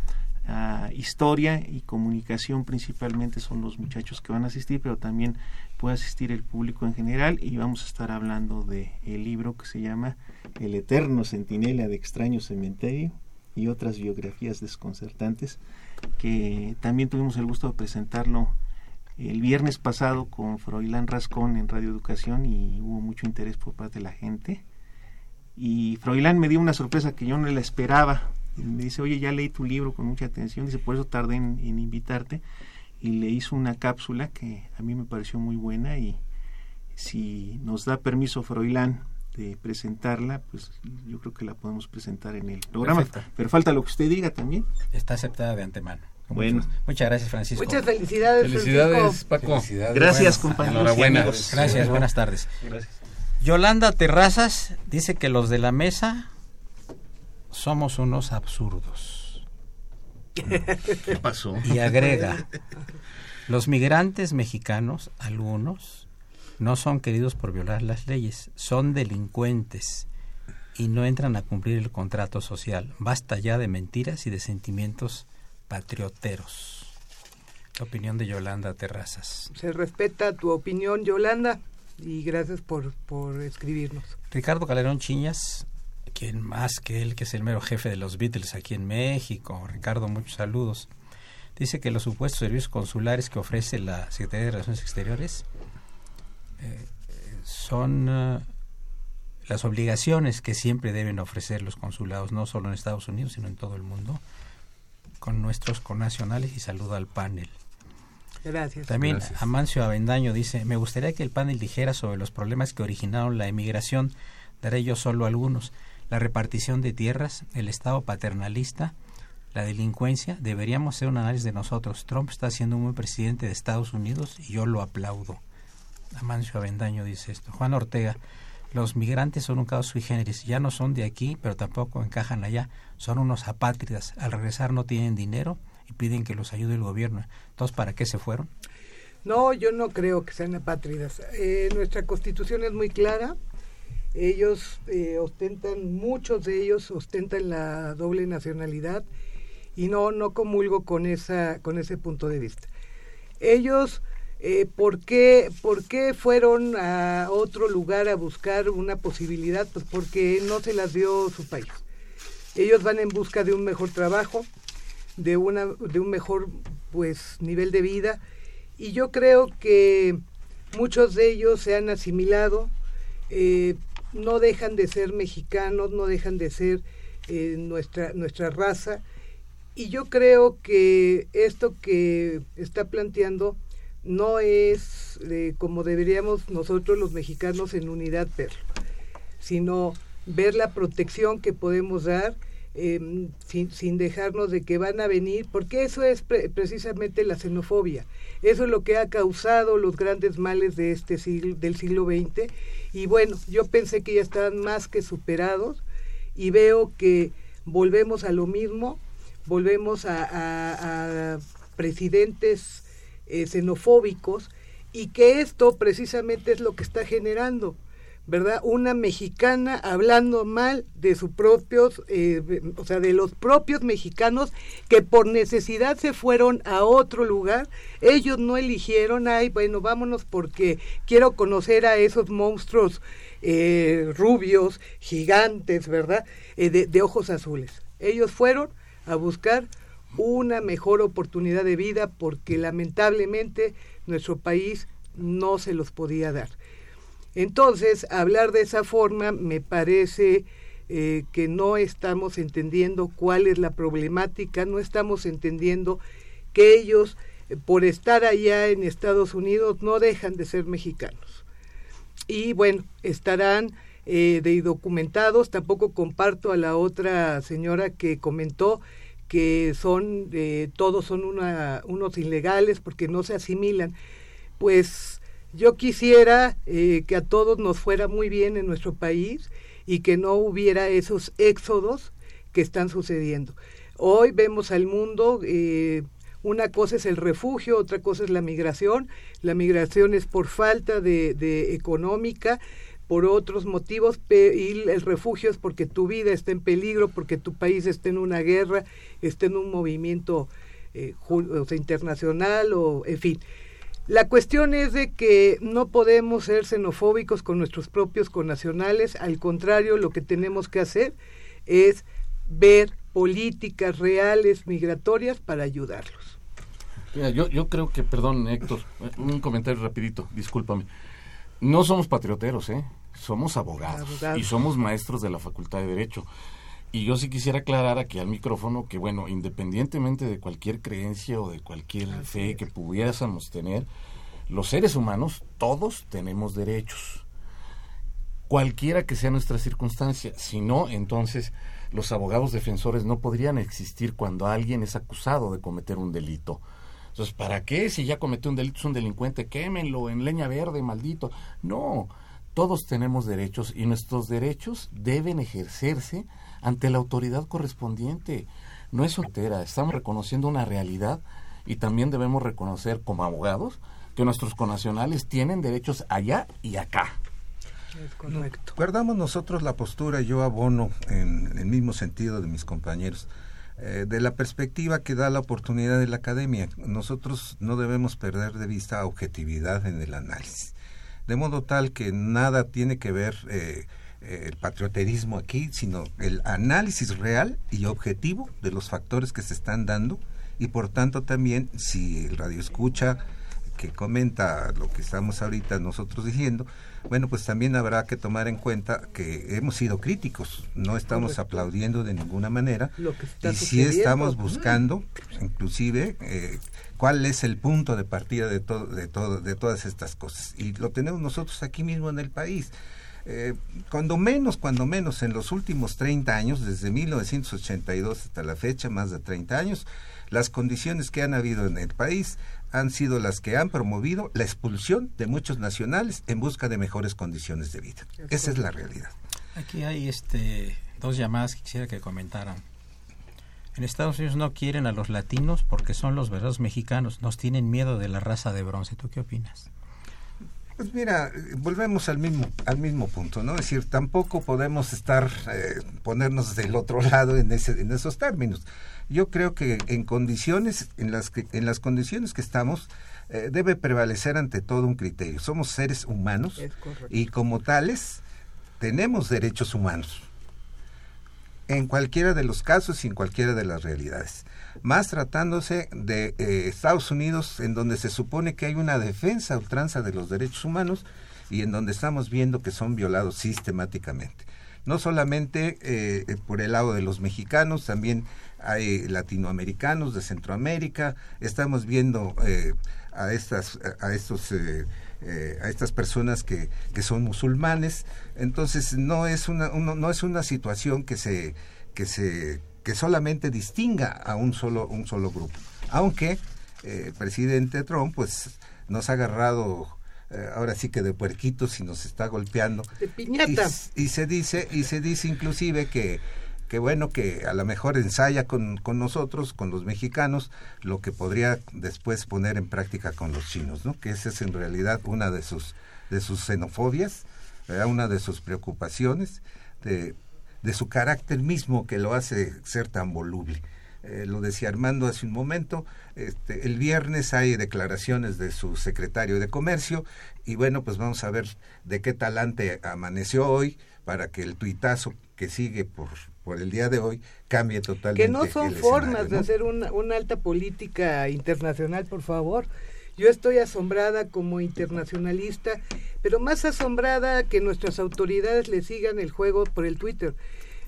a historia y comunicación principalmente son los muchachos que van a asistir, pero también puede asistir el público en general y vamos a estar hablando de el libro que se llama El eterno centinela de extraño cementerio y otras biografías desconcertantes que también tuvimos el gusto de presentarlo el viernes pasado con Froilán Rascón en Radio Educación y hubo mucho interés por parte de la gente. Y Froilán me dio una sorpresa que yo no la esperaba. Me dice, oye, ya leí tu libro con mucha atención. Dice, por eso tardé en, en invitarte. Y le hizo una cápsula que a mí me pareció muy buena. Y si nos da permiso Froilán de presentarla, pues yo creo que la podemos presentar en el programa. Perfecto. Pero falta lo que usted diga también. Está aceptada de antemano. Bueno. Muchas, muchas gracias, Francisco. Muchas felicidades. Felicidades, Francisco. Paco. Felicidades. Gracias, Bueno, compañeros. enhorabuena. amigos. Gracias, buenas tardes. Gracias. Yolanda Terrazas dice que los de la mesa somos unos absurdos. ¿Qué pasó? Y agrega, los migrantes mexicanos, algunos, no son queridos por violar las leyes, son delincuentes y no entran a cumplir el contrato social. Basta ya de mentiras y de sentimientos patrioteros. La opinión de Yolanda Terrazas. Se respeta tu opinión, Yolanda, y gracias por, por escribirnos. Ricardo Calderón Chiñas, quien más que él, que es el mero jefe de los Beatles aquí en México. Ricardo, muchos saludos. Dice que los supuestos servicios consulares que ofrece la Secretaría de Relaciones Exteriores son eh, las obligaciones que siempre deben ofrecer los consulados, no solo en Estados Unidos, sino en todo el mundo, con nuestros connacionales y saluda al panel. Gracias. También Gracias. Amancio Avendaño dice, me gustaría que el panel dijera sobre los problemas que originaron la emigración, daré yo solo algunos, la repartición de tierras, el Estado paternalista, la delincuencia, deberíamos hacer un análisis de nosotros. Trump está siendo un buen presidente de Estados Unidos y yo lo aplaudo. Amancio Avendaño dice esto. Juan Ortega, los migrantes son un caso sui generis, ya no son de aquí, pero tampoco encajan allá, son unos apátridas, al regresar no tienen dinero y piden que los ayude el gobierno. Entonces, ¿para qué se fueron? No, yo no creo que sean apátridas. Eh, nuestra constitución es muy clara. Ellos eh, ostentan, muchos de ellos ostentan la doble nacionalidad y no, no comulgo con, esa, con ese punto de vista. Ellos, eh, ¿por, qué, ¿por qué fueron a otro lugar a buscar una posibilidad? Pues porque no se las dio su país. Ellos van en busca de un mejor trabajo, de, una, de un mejor pues, nivel de vida y yo creo que muchos de ellos se han asimilado, eh, no dejan de ser mexicanos, no dejan de ser eh, nuestra, nuestra raza. Y yo creo que esto que está planteando no es eh, como deberíamos nosotros los mexicanos en unidad verlo, sino ver la protección que podemos dar em, sin, sin, dejarnos de que van a venir, porque eso es precisamente la xenofobia. Eso es lo que ha causado los grandes males de este siglo, del siglo XX. Y bueno, yo pensé que ya estaban más que superados y veo que volvemos a lo mismo, volvemos a, presidentes eh, xenofóbicos y que esto precisamente es lo que está generando ¿verdad? Una mexicana hablando mal de sus propios, eh, o sea, de los propios mexicanos que por necesidad se fueron a otro lugar. Ellos no eligieron, ay, bueno, vámonos porque quiero conocer a esos monstruos eh, rubios, gigantes, ¿verdad? De ojos azules. Ellos fueron a buscar una mejor oportunidad de vida porque lamentablemente nuestro país no se los podía dar. Entonces, hablar de esa forma me parece eh, que no estamos entendiendo cuál es la problemática, no estamos entendiendo que ellos, por estar allá en Estados Unidos, no dejan de ser mexicanos. Y bueno, estarán eh, de documentados, tampoco comparto a la otra señora que comentó que son todos son una, unos ilegales porque no se asimilan pues yo quisiera eh, que a todos nos fuera muy bien en nuestro país y que no hubiera esos éxodos que están sucediendo. Hoy vemos al mundo, eh, una cosa es el refugio, otra cosa es la migración. La migración es por falta de económica, por otros motivos, y el refugio es porque tu vida está en peligro, porque tu país está en una guerra, está en un movimiento eh, internacional o en fin. La cuestión es de que no podemos ser xenofóbicos con nuestros propios connacionales, al contrario, lo que tenemos que hacer es ver políticas reales migratorias para ayudarlos. yo, yo creo que, perdón Héctor, un comentario rapidito, discúlpame. No somos patrioteros, ¿eh? Somos abogados, y somos maestros de la Facultad de Derecho. Y yo sí quisiera aclarar aquí al micrófono que, bueno, independientemente de cualquier creencia o de cualquier fe que pudiésemos tener, los seres humanos, todos tenemos derechos. Cualquiera que sea nuestra circunstancia. Si no, entonces los abogados defensores no podrían existir cuando alguien es acusado de cometer un delito. Entonces, ¿para qué? Si ya cometió un delito, es un delincuente, quémenlo en leña verde, maldito. No, todos tenemos derechos y nuestros derechos deben ejercerse ante la autoridad correspondiente. No es soltera, estamos reconociendo una realidad y también debemos reconocer como abogados que nuestros conacionales tienen derechos allá y acá. Es correcto. Guardamos nosotros la postura, yo abono en el mismo sentido de mis compañeros, eh, de la perspectiva que da la oportunidad de la academia. Nosotros no debemos perder de vista objetividad en el análisis. De modo tal que nada tiene que ver eh, eh, el patrioterismo aquí, sino el análisis real y objetivo de los factores que se están dando y por tanto también si el radio escucha que comenta lo que estamos ahorita nosotros diciendo, bueno, pues también habrá que tomar en cuenta que hemos sido críticos, no estamos aplaudiendo de ninguna manera. Y si estamos buscando, inclusive, eh, cuál es el punto de partida de todo, de todo, de todas estas cosas. Y lo tenemos nosotros aquí mismo en el país. Eh, cuando menos, cuando menos, en los últimos 30 años, desde 1982 hasta la fecha, más de 30 años, las condiciones que han habido en el país han sido las que han promovido la expulsión de muchos nacionales en busca de mejores condiciones de vida. Esa es la realidad. Aquí hay este dos llamadas que quisiera que comentaran. En Estados Unidos no quieren a los latinos porque son los verdaderos mexicanos, nos tienen miedo de la raza de bronce. ¿Tú qué opinas? Pues mira, volvemos al mismo al mismo punto, ¿no? Es decir, tampoco podemos estar eh, ponernos del otro lado en ese en esos términos yo creo que en condiciones en las que en las condiciones que estamos eh, debe prevalecer ante todo un criterio. Somos seres humanos y como tales tenemos derechos humanos. En cualquiera de los casos y en cualquiera de las realidades. Más tratándose de eh, Estados Unidos en donde se supone que hay una defensa ultranza de los derechos humanos y en donde estamos viendo que son violados sistemáticamente. No solamente eh, por el lado de los mexicanos, también hay latinoamericanos de Centroamérica, estamos viendo eh, a estas a estos eh, eh, a estas personas que, que son musulmanes, entonces no es una no es una situación que se que se que solamente distinga a un solo un solo grupo. Aunque el eh, presidente Trump pues nos ha agarrado ahora sí que de puerquitos y nos está golpeando. De piñata. Y, se dice y se dice inclusive que que bueno que a lo mejor ensaya con, con nosotros, con los mexicanos, lo que podría después poner en práctica con los chinos, ¿no? Que esa es en realidad una de sus de sus xenofobias, una de sus preocupaciones, de, de su carácter mismo que lo hace ser tan voluble. Eh, lo decía Armando hace un momento, este, el viernes hay declaraciones de su secretario de Comercio y bueno, pues vamos a ver de qué talante amaneció hoy para que el tuitazo que sigue por, por el día de hoy cambie totalmente. Que no son formas de hacer una, una alta política internacional, por favor. Yo estoy asombrada como internacionalista, pero más asombrada que nuestras autoridades le sigan el juego por el Twitter.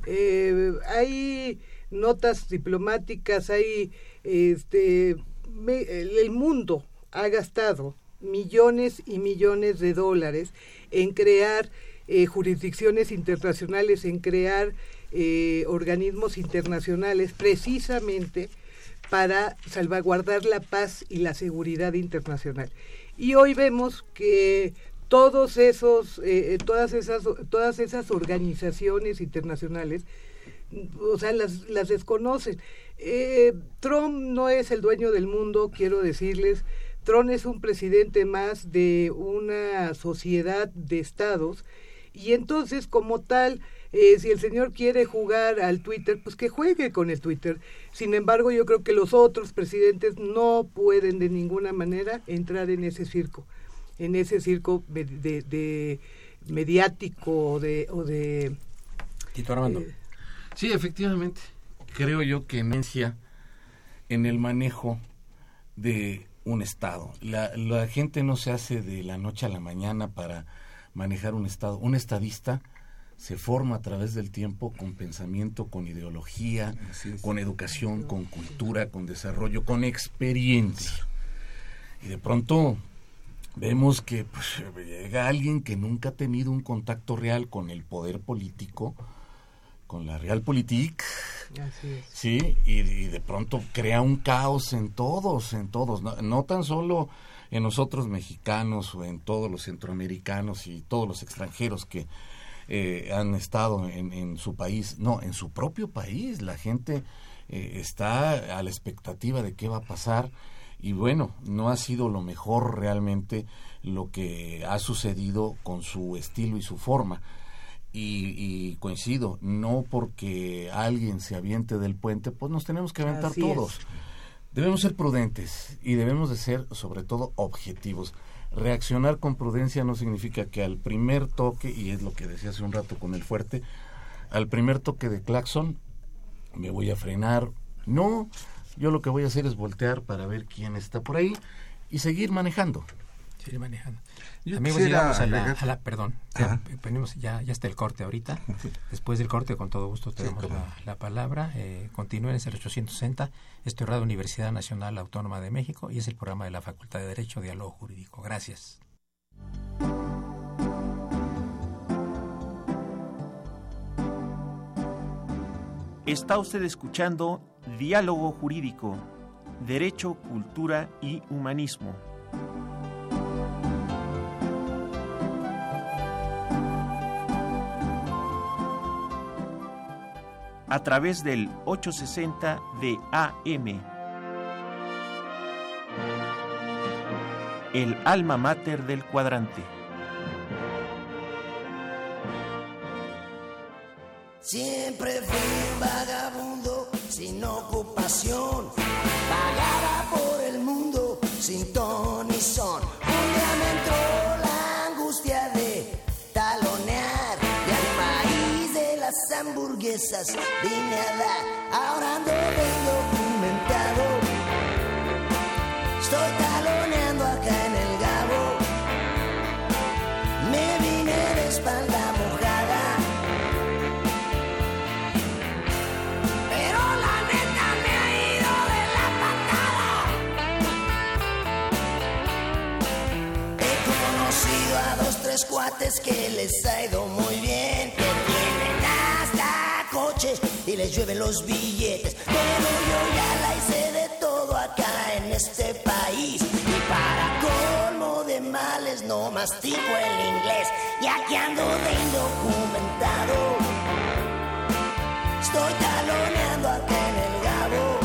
Eh, hay notas diplomáticas, hay este el mundo ha gastado millones y millones de dólares en crear eh, jurisdicciones internacionales, en crear eh, organismos internacionales, precisamente para salvaguardar la paz y la seguridad internacional. Y hoy vemos que todos esos, eh, todas esas, todas esas organizaciones internacionales o sea, las, las desconocen. Eh, Trump no es el dueño del mundo, quiero decirles. Trump es un presidente más de una sociedad de estados y entonces como tal, eh, si el señor quiere jugar al Twitter, pues que juegue con el Twitter. Sin embargo, yo creo que los otros presidentes no pueden de ninguna manera entrar en ese circo, en ese circo de, de, mediático de, o de... Tito Armando. Eh, Sí, efectivamente. Creo yo que enencia en el manejo de un Estado. La, la, gente no se hace de la noche a la mañana para manejar un Estado. Un estadista se forma a través del tiempo con pensamiento, con ideología, con educación, con cultura, con desarrollo, con experiencia. Y de pronto vemos que pues, llega alguien que nunca ha tenido un contacto real con el poder político, con la Realpolitik. Sí, y, de pronto crea un caos en todos, en todos, no, tan solo en nosotros mexicanos o en todos los centroamericanos y todos los extranjeros que eh, han estado en, su país, no, en su propio país. La gente eh, está a la expectativa de qué va a pasar y bueno, no ha sido lo mejor realmente lo que ha sucedido con su estilo y su forma y, coincido, no porque alguien se aviente del puente, pues nos tenemos que aventar todos. Debemos ser prudentes y debemos de ser sobre todo objetivos. Reaccionar con prudencia no significa que al primer toque, y es lo que decía hace un rato con el fuerte, al primer toque de claxon me voy a frenar. No, yo lo que voy a hacer es voltear para ver quién está por ahí y seguir manejando. Seguir manejando. Amigos, llegamos a la, perdón, ya, ya, ya, está el corte ahorita. Después del corte, con todo gusto, tenemos la, palabra. Eh, continúen en el 860, esto es Radio Universidad Nacional Autónoma de México y es el programa de la Facultad de Derecho, Diálogo Jurídico. Gracias. Está usted escuchando Diálogo Jurídico, Derecho, Cultura y Humanismo. A través del 860 de AM. El alma mater del cuadrante. Siempre fui un vagabundo sin ocupación, hamburguesas vine a dar, ahora ando documentado. Estoy taloneando acá en el Gabo, me vine de espalda mojada. Pero la neta me ha ido de la patada. He conocido a dos, tres cuates que les ha ido muy bien. Y les llueven los billetes. Pero yo ya la hice de todo acá en este país. Y para colmo de males no mastico el inglés. Y aquí ando de indocumentado. Estoy taloneando acá en el Gabo.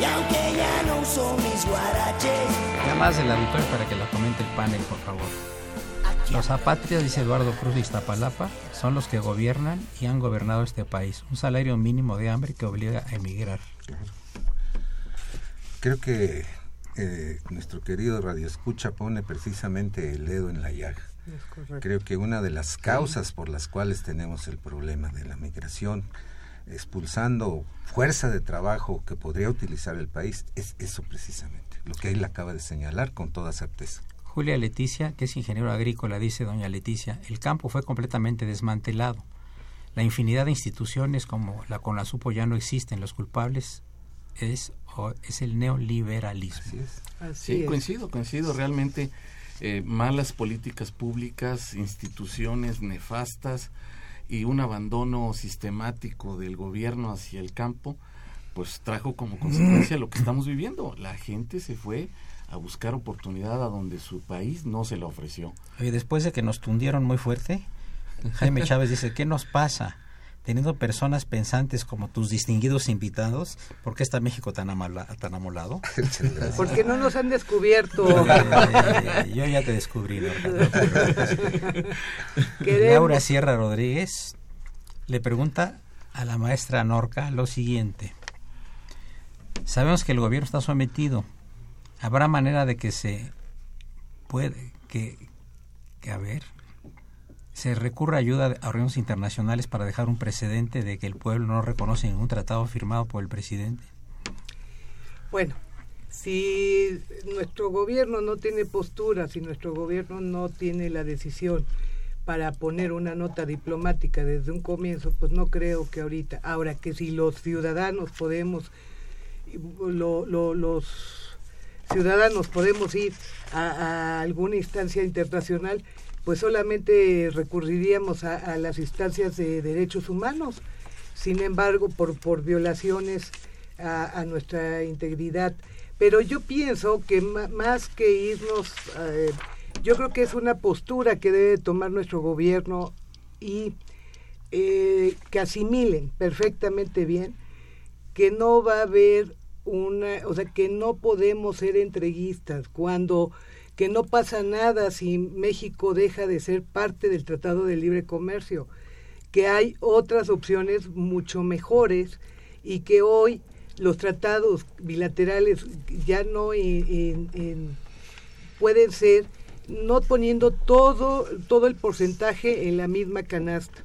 Y aunque ya no uso mis guaraches. Nada más del auditorio para que lo comente el panel, por favor. Los apátridas, dice Eduardo Cruz de Iztapalapa, son los que gobiernan y han gobernado este país. Un salario mínimo de hambre que obliga a emigrar. Creo que eh, nuestro querido Radio Escucha pone precisamente el dedo en la llaga. Creo que una de las causas por las cuales tenemos el problema de la migración, expulsando fuerza de trabajo que podría utilizar el país, es eso precisamente, lo que él acaba de señalar con toda certeza. Julia Leticia, que es ingeniero agrícola, dice doña Leticia, el campo fue completamente desmantelado. La infinidad de instituciones como la CONASUPO ya no existen. Los culpables es, o- es el neoliberalismo. Así es. Así Sí, es. coincido, coincido. Realmente eh, malas políticas públicas, instituciones nefastas y un abandono sistemático del gobierno hacia el campo, pues trajo como consecuencia lo que estamos viviendo. La gente se fue a buscar oportunidad a donde su país no se la ofreció. Oye, después de que nos tundieron muy fuerte, Jaime Chávez dice, ¿qué nos pasa? Teniendo personas pensantes como tus distinguidos invitados, ¿por qué está México tan, amala- tan amolado? Porque no nos han descubierto. Eh, yo ya te descubrí, Norca, no Laura Sierra Rodríguez le pregunta a la maestra Norca lo siguiente. Sabemos que el gobierno está sometido. ¿Habrá manera de que se puede, que, que a ver, se recurra ayuda a organismos internacionales para dejar un precedente de que el pueblo no reconoce ningún tratado firmado por el presidente? Bueno, si nuestro gobierno no tiene postura, si nuestro gobierno no tiene la decisión para poner una nota diplomática desde un comienzo, pues no creo que ahorita. Ahora que si los ciudadanos podemos, lo- lo- los ciudadanos podemos ir a, alguna instancia internacional, pues solamente recurriríamos a, las instancias de derechos humanos. Sin embargo, por, por violaciones a, nuestra integridad. Pero yo pienso que más que irnos, eh, yo creo que es una postura que debe tomar nuestro gobierno y eh, que asimilen perfectamente bien que no va a haber una, o sea, que no podemos ser entreguistas cuando que no pasa nada si México deja de ser parte del Tratado de Libre Comercio, que hay otras opciones mucho mejores y que hoy los tratados bilaterales ya no en- en- en- pueden ser no poniendo todo todo el porcentaje en la misma canasta.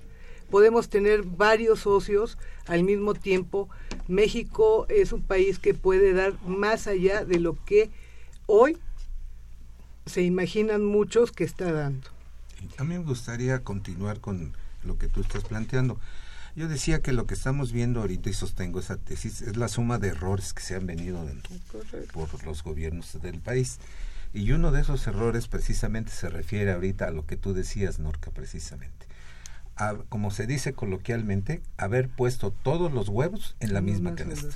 Podemos tener varios socios al mismo tiempo. México es un país que puede dar más allá de lo que hoy se imaginan muchos que está dando. A mí me gustaría continuar con lo que tú estás planteando. Yo decía que lo que estamos viendo ahorita, y sostengo esa tesis, es la suma de errores que se han venido dando por los gobiernos del país. Y uno de esos errores precisamente se refiere ahorita a lo que tú decías, Norca, precisamente. A, como se dice coloquialmente, haber puesto todos los huevos en la misma canasta.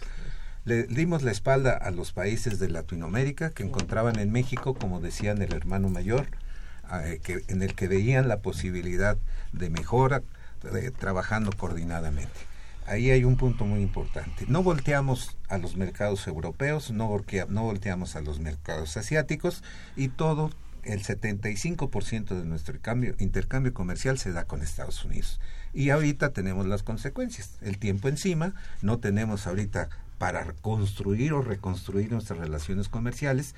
Le dimos la espalda a los países de Latinoamérica que encontraban en México, como decían el hermano mayor, eh, que, en el que veían la posibilidad de mejora trabajando coordinadamente. Ahí hay un punto muy importante. No volteamos a los mercados europeos, no, no volteamos a los mercados asiáticos y todo, el 75% de nuestro cambio- intercambio comercial se da con Estados Unidos. Y ahorita tenemos las consecuencias. El tiempo encima, no tenemos ahorita para construir o reconstruir nuestras relaciones comerciales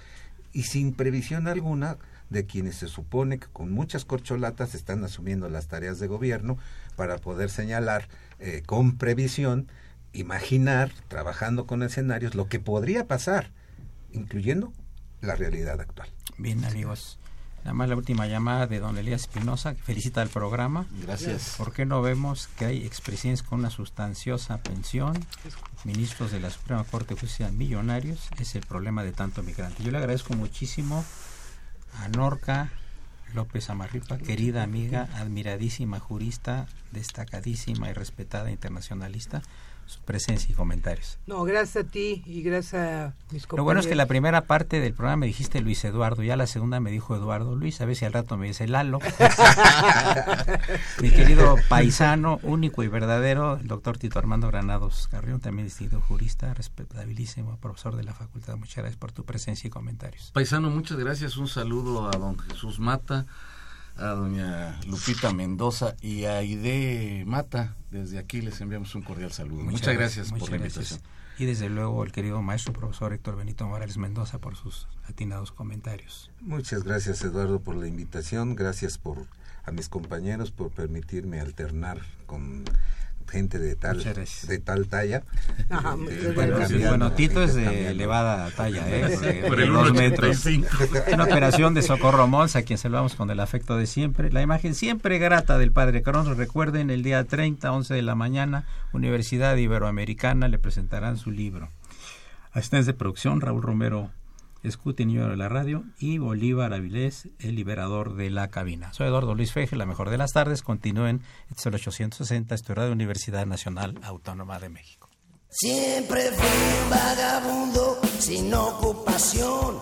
y sin previsión alguna de quienes se supone que con muchas corcholatas están asumiendo las tareas de gobierno para poder señalar eh, con previsión, imaginar, trabajando con escenarios, lo que podría pasar, incluyendo la realidad actual. Bien, amigos. Nada más la última llamada de don Elías Espinosa, que felicita al programa. Gracias. ¿Por qué no vemos que hay expresidentes con una sustanciosa pensión, ministros de la Suprema Corte de Justicia millonarios? Es el problema de tanto migrante. Yo le agradezco muchísimo a Norca, López Amarripa, querida amiga, admiradísima jurista, destacadísima y respetada internacionalista, su presencia y comentarios. No, gracias a ti y gracias a mis compañeros. Lo bueno es que la primera parte del programa me dijiste Luis Eduardo, ya la segunda me dijo Eduardo Luis, a ver si al rato me dice Lalo. Mi querido paisano, único y verdadero, el doctor Tito Armando Granados Carrión, también distinto jurista, respetabilísimo, profesor de la facultad. Muchas gracias por tu presencia y comentarios. Paisano, muchas gracias. Un saludo a don Jesús Mata, a doña Lupita Mendoza y a Aide Mata. Desde aquí les enviamos un cordial saludo. Muchas, gracias, por la invitación. Y desde luego el querido maestro profesor Héctor Benito Morales Mendoza por sus atinados comentarios. Muchas gracias Eduardo por la invitación, gracias por a mis compañeros por permitirme alternar con gente de tal de tal talla. Ah, Eh, Bueno, intercambiando, bueno, Tito es de elevada talla, ¿eh? de- Por de el dos metros. 1.85. Una operación de Socorro Mons, a quien saludamos con el afecto de siempre. La imagen siempre grata del Padre Cronos. Recuerden, el día 30, 11 de la mañana, Universidad Iberoamericana le presentarán su libro. Asistentes de producción, Raúl Romero Escuti, niño de la radio, y Bolívar Avilés, el liberador de la cabina. Soy Eduardo Luis Feje, la mejor de las tardes. Continúen, este es el 860, esto es Radio Universidad Nacional Autónoma de México. Siempre fui un vagabundo sin ocupación.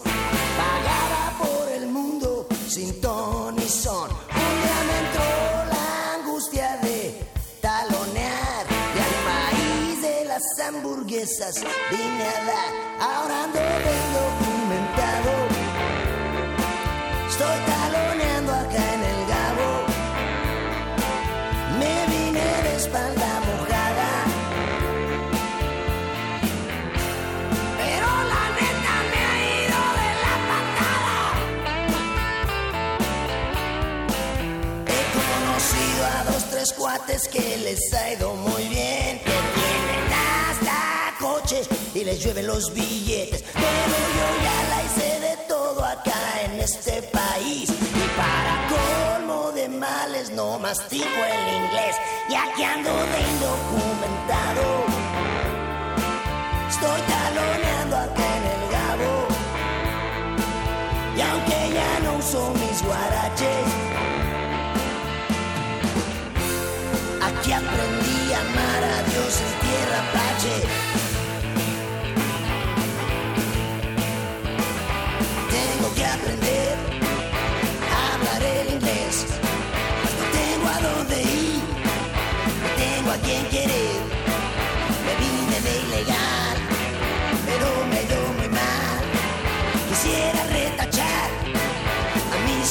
Vagaba por el mundo sin ton ni son. Un día me entró la angustia de talonear. Y al país de las hamburguesas vine a dar. Ahora ando. Estoy taloneando acá en el Gabo. Me vine de espalda mojada. Pero la neta me ha ido de la patada. He conocido a dos, tres cuates que les ha ido muy bien. Que tienen hasta coches y les llueven los billetes. Pero yo ya la hice de este país. Y para colmo de males no mastico el inglés. Y aquí ando de indocumentado. Estoy taloneando acá en el Gabo. Y aunque ya no uso mis guaraches, aquí aprendí a amar a Dios en tierra apache.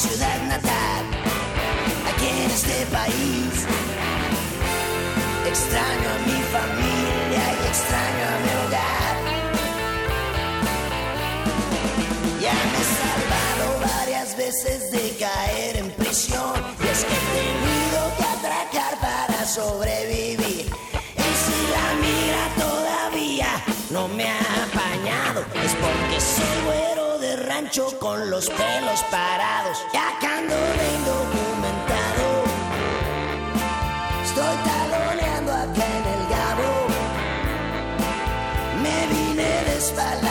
Ciudad natal, aquí en este país. Extraño a mi familia y extraño a mi hogar. Ya me he salvado varias veces de caer en prisión. Y es que he tenido que atracar para sobrevivir. Y si la mira todavía no me ha apañado, es de con los pelos parados. Ya ando de indocumentado. Estoy taloneando acá en el Gabo. Me vine de espalda